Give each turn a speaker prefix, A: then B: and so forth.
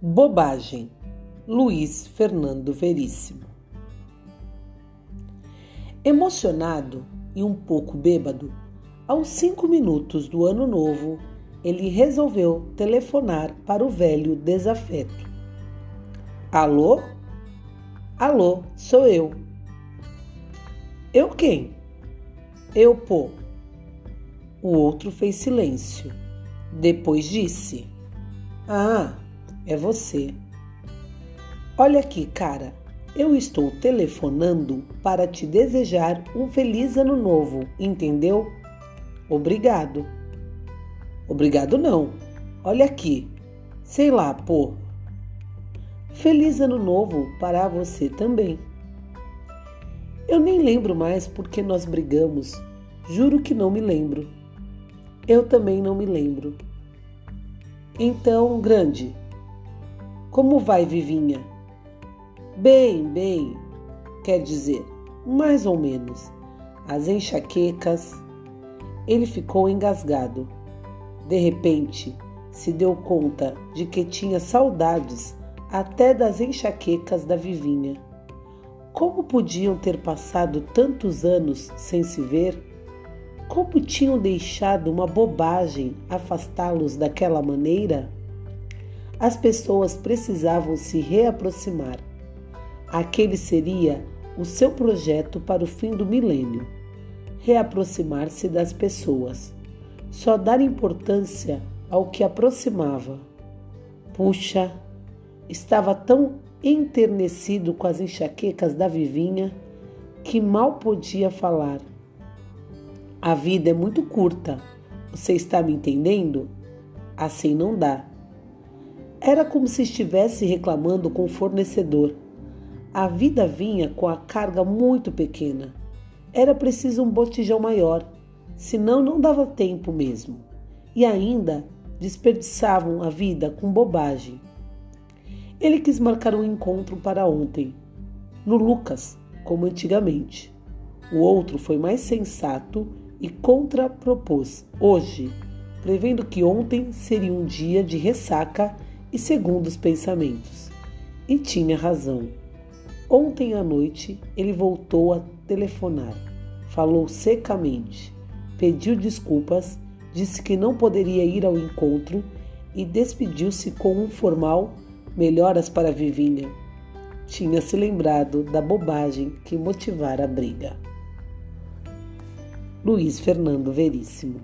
A: Bobagem, Luiz Fernando Veríssimo. Emocionado e um pouco bêbado, aos cinco minutos do ano novo, ele resolveu telefonar para o velho desafeto. Alô? Alô, sou eu. Eu quem? Eu, pô. O outro fez silêncio. Depois disse: Ah, é você. Olha aqui, cara, eu estou telefonando para te desejar um feliz ano novo, entendeu? Obrigado. Obrigado não. Olha aqui. Sei lá, pô. Feliz ano novo para você também. Eu nem lembro mais porque nós brigamos. Juro que não me lembro. Eu também não me lembro. Então, grande, como vai, Vivinha? Bem, bem, quer dizer, mais ou menos. As enxaquecas. Ele ficou engasgado. De repente, se deu conta de que tinha saudades até das enxaquecas da Vivinha. Como podiam ter passado tantos anos sem se ver? Como tinham deixado uma bobagem afastá-los daquela maneira? As pessoas precisavam se reaproximar. Aquele seria o seu projeto para o fim do milênio: reaproximar-se das pessoas, só dar importância ao que aproximava. Puxa, estava tão enternecido com as enxaquecas da Vivinha que mal podia falar. A vida é muito curta, você está me entendendo? Assim não dá. Era como se estivesse reclamando com o fornecedor. A vida vinha com a carga muito pequena. Era preciso um botijão maior, senão não dava tempo mesmo. E ainda desperdiçavam a vida com bobagem. Ele quis marcar um encontro para ontem, no Lucas, como antigamente. O outro foi mais sensato e contrapropôs hoje, prevendo que ontem seria um dia de ressaca e segundo os pensamentos. E tinha razão. Ontem à noite ele voltou a telefonar. Falou secamente, pediu desculpas, disse que não poderia ir ao encontro e despediu-se com um formal melhoras para Vivinha. Tinha se lembrado da bobagem que motivara a briga. Luiz Fernando Veríssimo